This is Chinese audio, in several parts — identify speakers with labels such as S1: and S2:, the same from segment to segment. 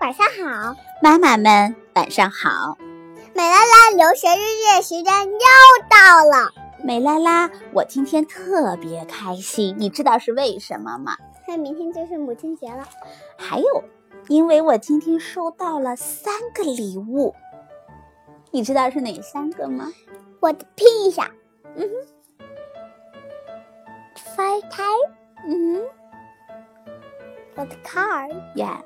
S1: 晚上好，
S2: 妈妈们晚上好。
S1: 美拉拉留学日记时间又到了。
S2: 美拉拉，我今天特别开心，你知道是为什么吗？
S1: 那明天就是母亲节了。
S2: 还有，因为我今天收到了三个礼物，你知道是哪三个吗？
S1: 我的披萨，
S2: 嗯
S1: 哼，发胎，
S2: 嗯哼，
S1: 我的 car，
S2: 呀，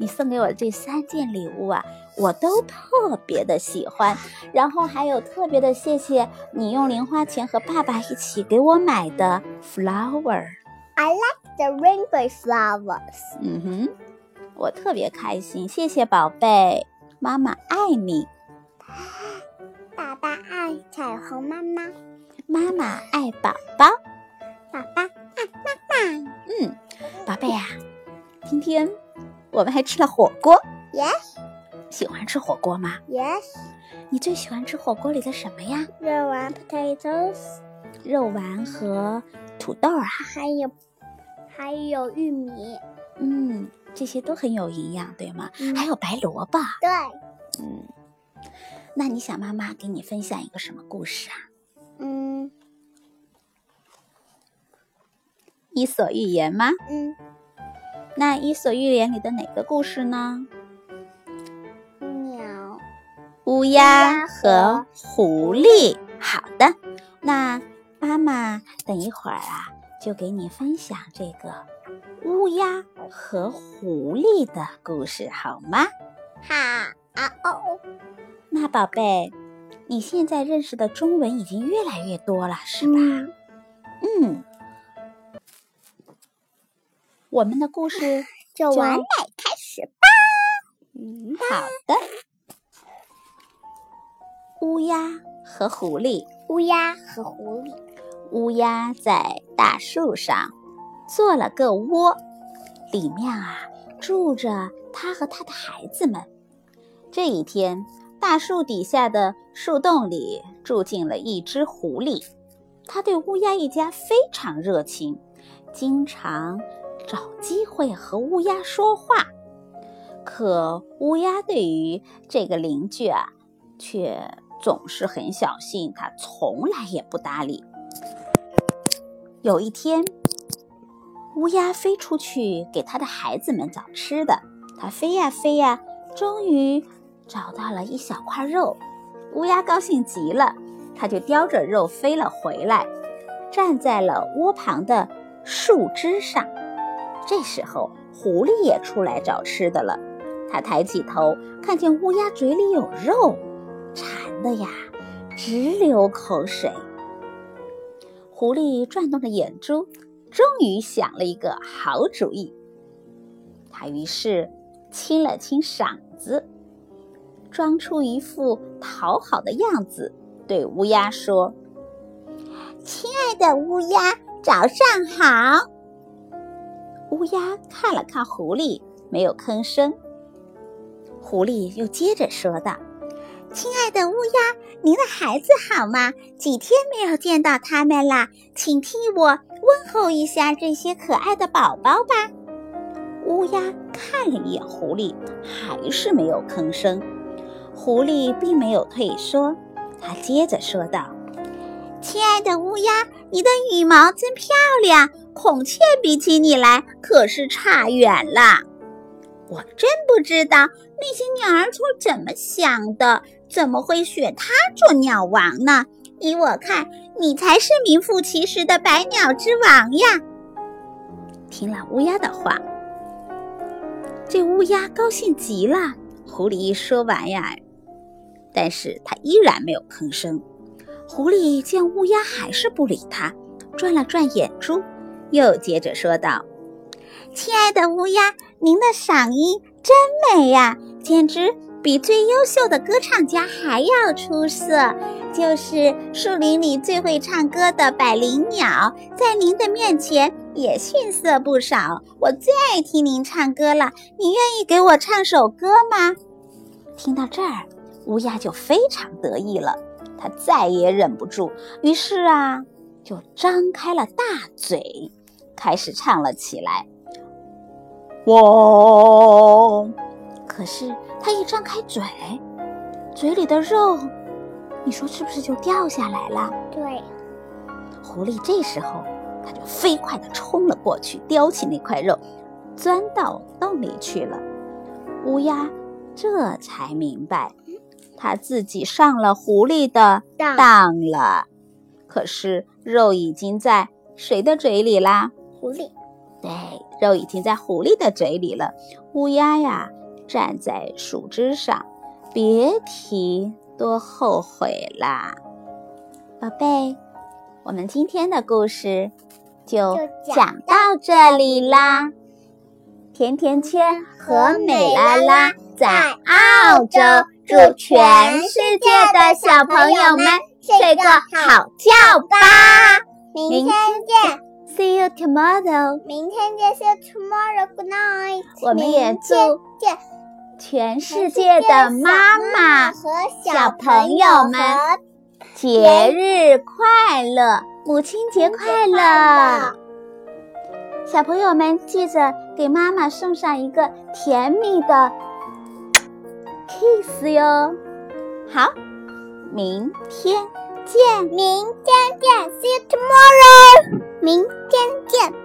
S2: 你送给我的这三件礼物啊，我都特别的喜欢。然后还有特别的谢谢你用零花钱和爸爸一起给我买的 flower。
S1: I like the rainbow flowers。
S2: 嗯哼，我特别开心，谢谢宝贝，妈妈爱你。
S1: 爸爸爱彩虹妈妈，
S2: 妈妈爱宝宝，
S1: 爸爸爱妈妈。
S2: 嗯，宝贝呀，今天我们还吃了火锅。
S1: Yes。
S2: 喜欢吃火锅吗
S1: ？Yes。
S2: 你最喜欢吃火锅里的什么呀？
S1: 肉丸 potatoes。
S2: 肉丸和土豆啊，
S1: 还有还有玉米。
S2: 嗯，这些都很有营养，对吗？还有白萝卜。
S1: 对。
S2: 嗯。那你想妈妈给你分享一个什么故事啊？
S1: 嗯，《
S2: 伊索寓言》吗？
S1: 嗯。
S2: 那《伊索寓言》里的哪个故事呢？
S1: 鸟、
S2: 乌鸦和狐狸。好的，那妈妈等一会儿啊，就给你分享这个乌鸦和狐狸的故事，好吗？
S1: 好啊哦。
S2: 那宝贝，你现在认识的中文已经越来越多了，是吧？嗯，我们的故事
S1: 就完美开始吧。
S2: 嗯，好的。乌鸦和狐狸。
S1: 乌鸦和狐狸。
S2: 乌鸦在大树上做了个窝，里面啊住着它和它的孩子们。这一天。大树底下的树洞里住进了一只狐狸，它对乌鸦一家非常热情，经常找机会和乌鸦说话。可乌鸦对于这个邻居啊，却总是很小心，它从来也不搭理。有一天，乌鸦飞出去给它的孩子们找吃的，它飞呀飞呀，终于。找到了一小块肉，乌鸦高兴极了，它就叼着肉飞了回来，站在了窝旁的树枝上。这时候，狐狸也出来找吃的了，它抬起头，看见乌鸦嘴里有肉，馋的呀直流口水。狐狸转动着眼珠，终于想了一个好主意，它于是清了清嗓子。装出一副讨好的样子，对乌鸦说：“亲爱的乌鸦，早上好。”乌鸦看了看狐狸，没有吭声。狐狸又接着说道：“亲爱的乌鸦，您的孩子好吗？几天没有见到他们啦，请替我问候一下这些可爱的宝宝吧。”乌鸦看了一眼狐狸，还是没有吭声。狐狸并没有退缩，他接着说道：“亲爱的乌鸦，你的羽毛真漂亮，孔雀比起你来可是差远了。我真不知道那些鸟儿是怎么想的，怎么会选它做鸟王呢？依我看，你才是名副其实的百鸟之王呀！”听了乌鸦的话，这乌鸦高兴极了。狐狸一说完呀。但是他依然没有吭声。狐狸见乌鸦还是不理它，转了转眼珠，又接着说道：“亲爱的乌鸦，您的嗓音真美呀，简直比最优秀的歌唱家还要出色。就是树林里最会唱歌的百灵鸟，在您的面前也逊色不少。我最爱听您唱歌了，你愿意给我唱首歌吗？”听到这儿。乌鸦就非常得意了，它再也忍不住，于是啊，就张开了大嘴，开始唱了起来。我可是他一张开嘴，嘴里的肉，你说是不是就掉下来了？
S1: 对，
S2: 狐狸这时候，它就飞快地冲了过去，叼起那块肉，钻到洞里去了。乌鸦这才明白，它自己上了狐狸的
S1: 当
S2: 当了。可是肉已经在谁的嘴里啦？
S1: 狐狸，
S2: 对，肉已经在狐狸的嘴里了。乌鸦呀，站在树枝上，别提多后悔啦。宝贝，我们今天的故事就
S1: 讲
S2: 到这里啦。甜甜圈和美拉拉在澳洲，祝全世界的小朋友们睡个好觉吧。
S1: 明天见
S2: ，See you tomorrow。
S1: 明天见，See you tomorrow. Good night.
S2: 我们也祝全世界的妈妈
S1: 和
S2: 小朋友们节日快乐，母亲节快乐！小朋友们记着给妈妈送上一个甜蜜的 kiss 哟。好，明天见。
S1: 明天见，See you tomorrow. 明天见。